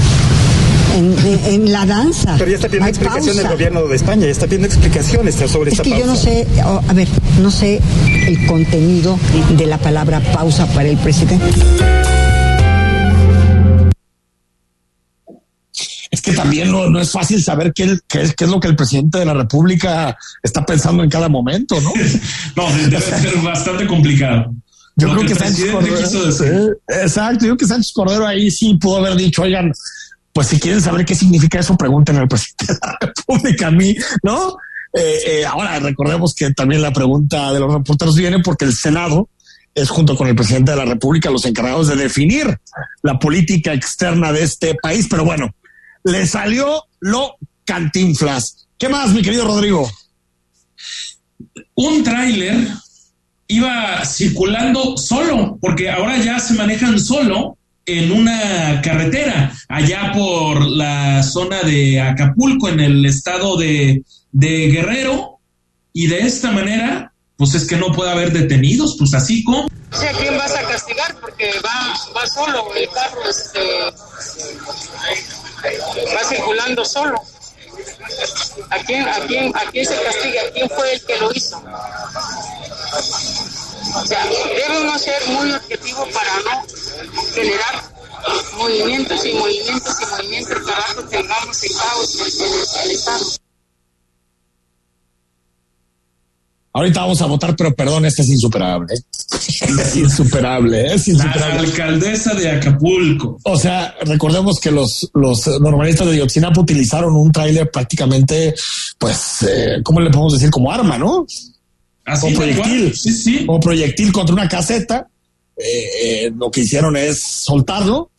En, la danza. Pero ya está pidiendo explicación del gobierno de España, ya está pidiendo explicaciones sobre es esta que yo no sé, oh, a ver, no sé el contenido de la palabra pausa para el presidente. es que también no, no es fácil saber qué, qué, es, qué, es, lo que el presidente de la República está pensando en cada momento, ¿no? no, debe ser bastante complicado. Yo creo que, Sánchez Cordero. exacto, yo creo que Sánchez Cordero ahí sí pudo haber dicho, oigan, pues si quieren saber qué significa eso, pregunten al presidente de la República a mí, ¿no? Eh, eh, ahora recordemos que también la pregunta de los reporteros viene porque el Senado es junto con el presidente de la República los encargados de definir la política externa de este país. Pero bueno, le salió lo cantinflas. ¿Qué más, mi querido Rodrigo? Un tráiler iba circulando solo, porque ahora ya se manejan solo en una carretera allá por la zona de Acapulco, en el estado de, Guerrero, y de esta manera, pues es que no puede haber detenidos, pues así como... a quién vas a castigar porque va, va solo el carro, este va circulando solo. ¿A quién, a, quién, ¿A quién se castiga? ¿Quién fue el que lo hizo? O sea, debe uno ser muy objetivo para no generar movimientos y movimientos y movimientos para que tengamos el caos en el Estado. Ahorita vamos a votar, pero perdón, este es insuperable. Es insuperable, es insuperable. La alcaldesa de Acapulco. O sea, recordemos que los, los normalistas de Yotzinapa utilizaron un tráiler prácticamente, pues, eh, ¿cómo le podemos decir? Como arma, ¿no? Así como proyectil. Sí, sí. Como proyectil contra una caseta. Eh, eh, lo que hicieron es soltarlo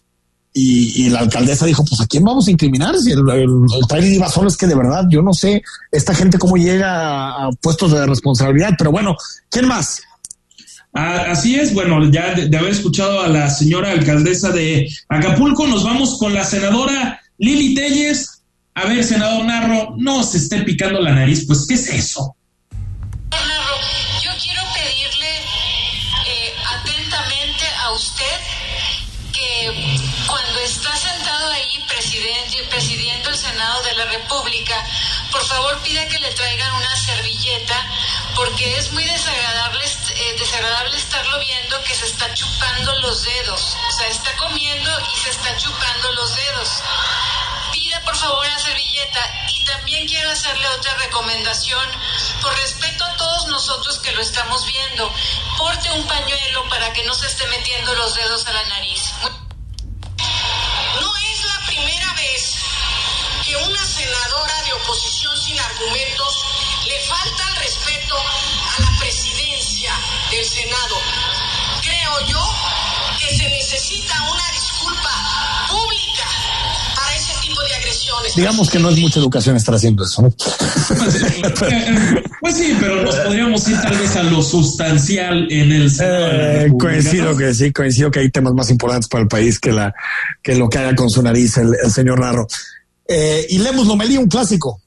y, y, la alcaldesa dijo, pues a quién vamos a incriminar si el, el, el trailer iba solo, es que de verdad yo no sé esta gente cómo llega a puestos de responsabilidad, pero bueno, ¿quién más? Ah, así es, bueno, ya de, de, haber escuchado a la señora alcaldesa de Acapulco, nos vamos con la senadora Lili Telles. A ver, senador Narro, no se esté picando la nariz, pues ¿qué es eso? República, por favor pida que le traigan una servilleta porque es muy desagradable, eh, desagradable estarlo viendo que se está chupando los dedos. O sea, está comiendo y se está chupando los dedos. Pida por favor la servilleta y también quiero hacerle otra recomendación por respeto a todos nosotros que lo estamos viendo. Porte un pañuelo para que no se esté metiendo los dedos a la nariz. Que una senadora de oposición sin argumentos le falta el respeto a la presidencia del Senado. Creo yo que se necesita una disculpa pública para ese tipo de agresiones. Digamos que no es mucha educación estar haciendo eso, ¿no? Pues sí, pero nos podríamos ir tal vez a lo sustancial en el eh, coincido que sí, coincido que hay temas más importantes para el país que la que lo que haga con su nariz el, el señor Narro. Eh, y Lemus Lomelí, un clásico.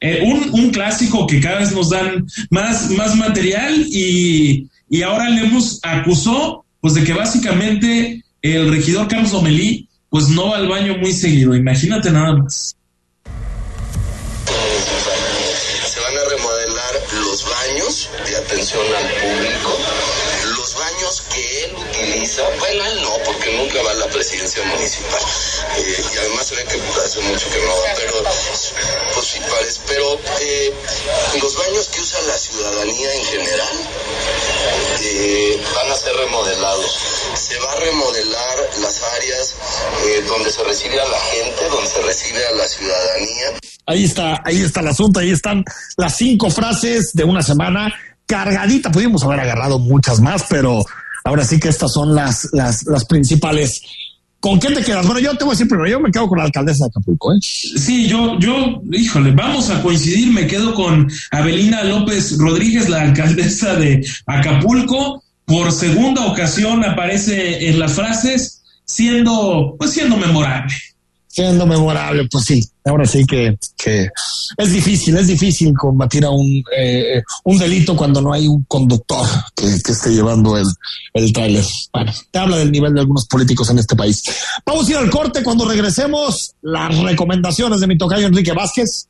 Eh, un, un, clásico que cada vez nos dan más, más material y, y ahora Lemus acusó pues de que básicamente el regidor Carlos Lomelí pues no va al baño muy seguido. Imagínate nada más. Se van a remodelar los baños de atención al público, bueno, él no, porque nunca va a la presidencia municipal. Eh, y además se ve que hace mucho que no va, pero pues sí parece. Pero eh, los baños que usa la ciudadanía en general eh, van a ser remodelados. Se va a remodelar las áreas donde se recibe a la gente, donde se recibe a la ciudadanía. Ahí está, ahí está el asunto, ahí están las cinco frases de una semana cargadita. Pudimos haber agarrado muchas más, pero ahora sí que estas son las, las, las principales. ¿Con qué te quedas? Bueno, yo te voy a decir primero, yo me quedo con la alcaldesa de Acapulco, ¿eh? Sí, yo, yo, híjole, vamos a coincidir, me quedo con Abelina López Rodríguez, la alcaldesa de Acapulco. Por segunda ocasión aparece en las frases siendo, pues siendo memorable. Siendo memorable, pues sí, ahora sí que, que es difícil, es difícil combatir a un, eh, un delito cuando no hay un conductor que, que esté llevando el, el tráiler. Bueno, te habla del nivel de algunos políticos en este país. Vamos a ir al corte cuando regresemos. Las recomendaciones de mi tocayo Enrique Vázquez.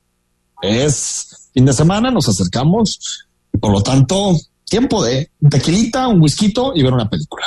Es fin de semana, nos acercamos y por lo tanto, tiempo de tequilita, un whisky y ver una película.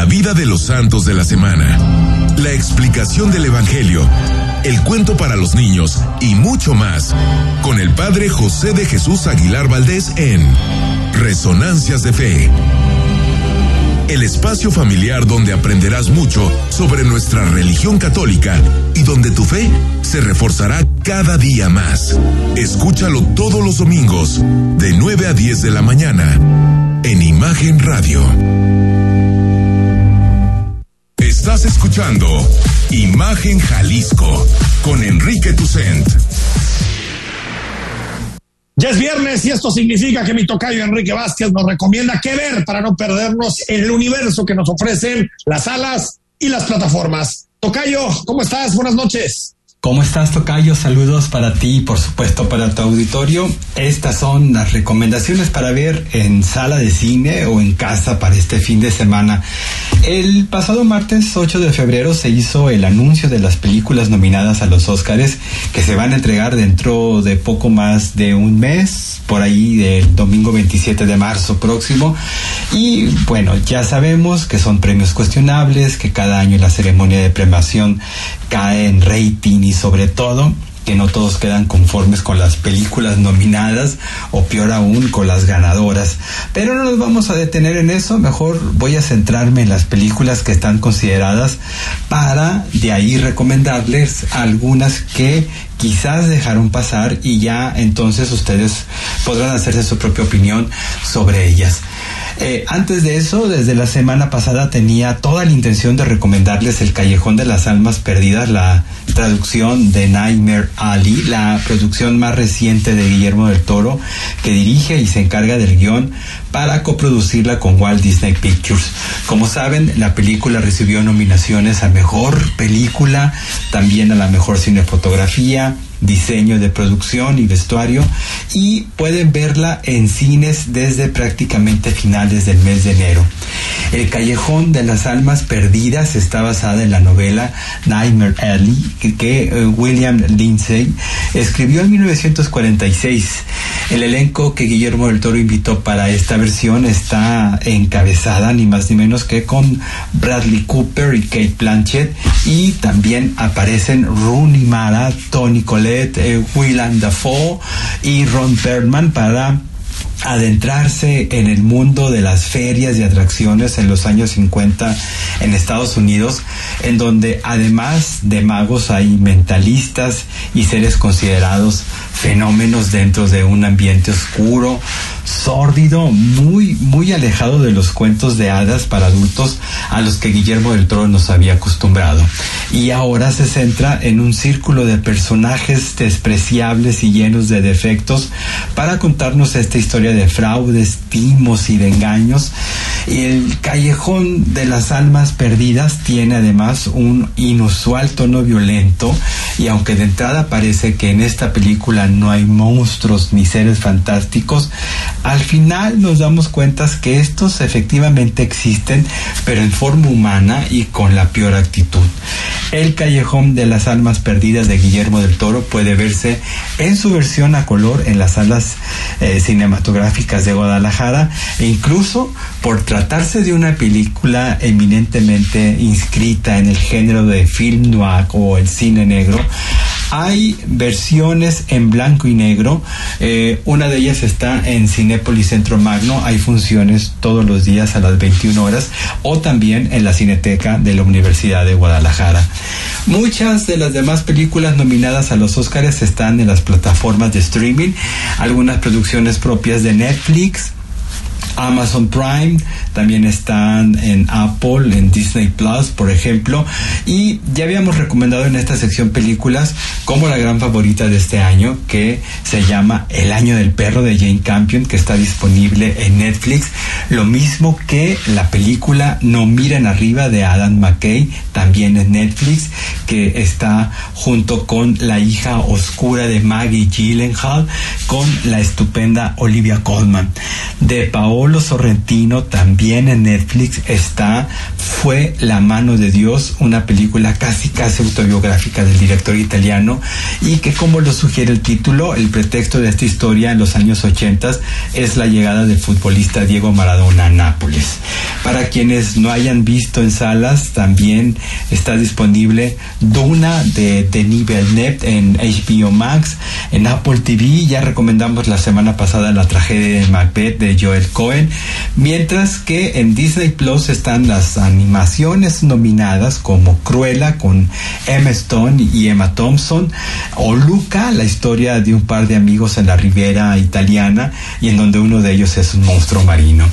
La vida de los santos de la semana. La explicación del Evangelio. El cuento para los niños y mucho más. Con el Padre José de Jesús Aguilar Valdés en Resonancias de Fe. El espacio familiar donde aprenderás mucho sobre nuestra religión católica y donde tu fe se reforzará cada día más. Escúchalo todos los domingos, de 9 a 10 de la mañana, en Imagen Radio. Estás escuchando Imagen Jalisco con Enrique Tucent. Ya es viernes y esto significa que mi tocayo Enrique Vázquez nos recomienda qué ver para no perdernos el universo que nos ofrecen las salas y las plataformas. Tocayo, ¿cómo estás? Buenas noches. ¿Cómo estás, Tocayo? Saludos para ti y por supuesto para tu auditorio. Estas son las recomendaciones para ver en sala de cine o en casa para este fin de semana. El pasado martes 8 de febrero se hizo el anuncio de las películas nominadas a los Óscares que se van a entregar dentro de poco más de un mes, por ahí del domingo 27 de marzo próximo. Y bueno, ya sabemos que son premios cuestionables, que cada año la ceremonia de premiación cae en rating y sobre todo que no todos quedan conformes con las películas nominadas o peor aún con las ganadoras. Pero no nos vamos a detener en eso, mejor voy a centrarme en las películas que están consideradas para de ahí recomendarles algunas que quizás dejaron pasar y ya entonces ustedes podrán hacerse su propia opinión sobre ellas. Eh, antes de eso, desde la semana pasada tenía toda la intención de recomendarles El Callejón de las Almas Perdidas, la traducción de Nightmare Alley, la producción más reciente de Guillermo del Toro, que dirige y se encarga del guion para coproducirla con Walt Disney Pictures. Como saben, la película recibió nominaciones a Mejor Película, también a la Mejor Cinefotografía, back diseño de producción y vestuario y pueden verla en cines desde prácticamente finales del mes de enero. El Callejón de las Almas Perdidas está basada en la novela Nightmare Alley que, eh, William Lindsay escribió en 1946. El elenco que Guillermo del Toro invitó para esta versión está encabezada ni más ni menos que con Bradley Cooper y Kate Blanchett y también aparecen Rooney Mara, Tony Collette, eh, Willem Dafoe y Ron Perlman para adentrarse en el mundo de las ferias y atracciones en los años 50 en Estados Unidos, en donde además de magos hay mentalistas y seres considerados fenómenos dentro de un ambiente oscuro, sórdido, muy, muy alejado de los cuentos de hadas para adultos a los que Guillermo del Toro nos había acostumbrado. Y ahora se centra en un círculo de personajes despreciables y llenos de defectos para contarnos esta historia de fraudes, timos y de engaños. El callejón de las almas perdidas tiene además un inusual tono violento y aunque de entrada parece que en esta película no hay monstruos ni seres fantásticos, al final nos damos cuenta que estos efectivamente existen, pero en forma humana y con la peor actitud. El Callejón de las Almas Perdidas de Guillermo del Toro puede verse en su versión a color en las salas eh, cinematográficas de Guadalajara e incluso por tratarse de una película eminentemente inscrita en el género de film noir o el cine negro, hay versiones en blanco y negro. Eh, una de ellas está en Cinépolis Centro Magno. Hay funciones todos los días a las 21 horas o también en la Cineteca de la Universidad de Guadalajara. Muchas de las demás películas nominadas a los Oscars están en las plataformas de streaming, algunas producciones propias de Netflix, Amazon Prime, también están en Apple, en Disney Plus, por ejemplo. Y ya habíamos recomendado en esta sección películas como la gran favorita de este año, que se llama El Año del Perro de Jane Campion, que está disponible en Netflix. Lo mismo que la película No Miren Arriba de Adam McKay, también en Netflix, que está junto con la hija oscura de Maggie Gyllenhaal, con la estupenda Olivia Colman. De Paolo Sorrentino, también en Netflix, está Fue la mano de Dios, una película casi casi autobiográfica del director italiano y que como lo sugiere el título, el pretexto de esta historia en los años 80 es la llegada del futbolista Diego Maradona a Nápoles. Para quienes no hayan visto en salas, también está disponible Duna de Denis Villeneuve en HBO Max, en Apple TV, ya recomendamos la semana pasada la tragedia de Macbeth de Joel Cohen, mientras que en Disney Plus están las animaciones nominadas como Cruella con Emma Stone y Emma Thompson, o Luca, la historia de un par de amigos en la Riviera italiana y en donde uno de ellos es un monstruo marino.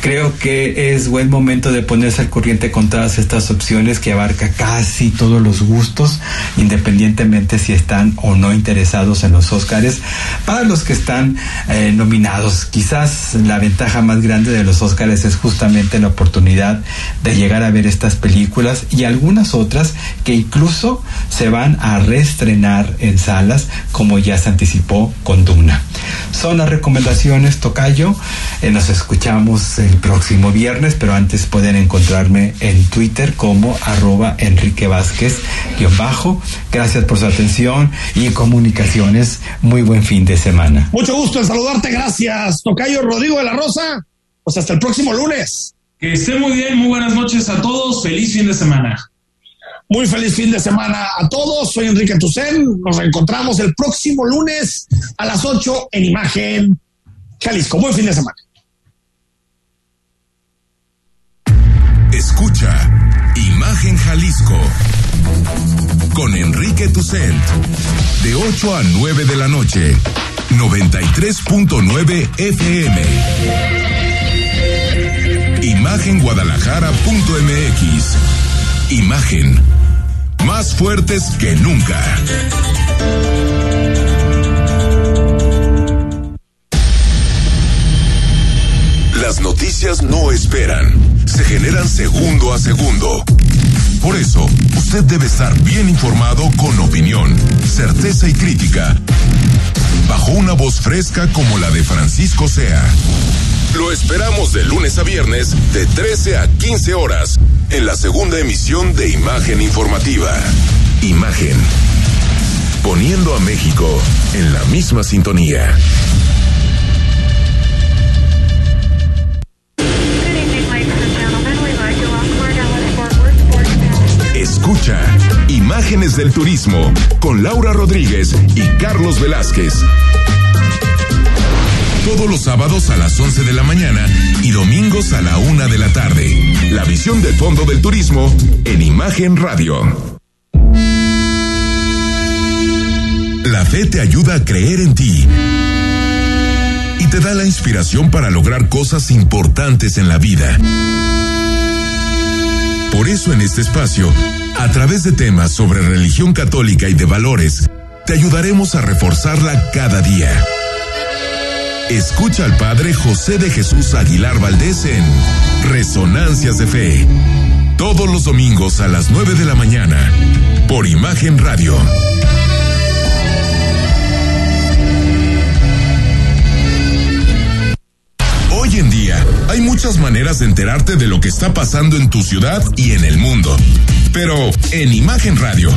Creo que es buen momento de ponerse al corriente con todas estas opciones que abarca casi todos los gustos, independientemente si están o no interesados en los Óscares. Para los que están eh, nominados, quizás la ventaja más grande de los Óscares es justamente la oportunidad de llegar a ver estas películas y algunas otras que incluso se van a reestrenar en salas, como ya se anticipó con Duna. Son las recomendaciones, Tocayo. Eh, nos escuchamos el próximo viernes, pero antes pueden encontrarme en Twitter como arroba Enrique Vázquez bajo. Gracias por su atención y comunicaciones. Muy buen fin de semana. Mucho gusto en saludarte. Gracias, Tocayo Rodrigo de la Rosa. Pues hasta el próximo lunes. Que esté muy bien. Muy buenas noches a todos. Feliz fin de semana. Muy feliz fin de semana a todos. Soy Enrique Tucen. Nos reencontramos el próximo lunes a las 8 en Imagen Jalisco. Buen fin de semana. Escucha Imagen Jalisco con Enrique Tucent de 8 a 9 de la noche 93.9 FM imagenguadalajara.mx Imagen más fuertes que nunca. Las noticias no esperan, se generan segundo a segundo. Por eso, usted debe estar bien informado con opinión, certeza y crítica. Bajo una voz fresca como la de Francisco Sea. Lo esperamos de lunes a viernes, de 13 a 15 horas, en la segunda emisión de Imagen Informativa. Imagen. Poniendo a México en la misma sintonía. Escucha Imágenes del Turismo con Laura Rodríguez y Carlos Velázquez. Todos los sábados a las 11 de la mañana y domingos a la una de la tarde. La visión de fondo del turismo en Imagen Radio. La fe te ayuda a creer en ti y te da la inspiración para lograr cosas importantes en la vida. Por eso en este espacio, a través de temas sobre religión católica y de valores, te ayudaremos a reforzarla cada día. Escucha al Padre José de Jesús Aguilar Valdés en Resonancias de Fe. Todos los domingos a las 9 de la mañana, por Imagen Radio. Hoy en día hay muchas maneras de enterarte de lo que está pasando en tu ciudad y en el mundo. Pero en Imagen Radio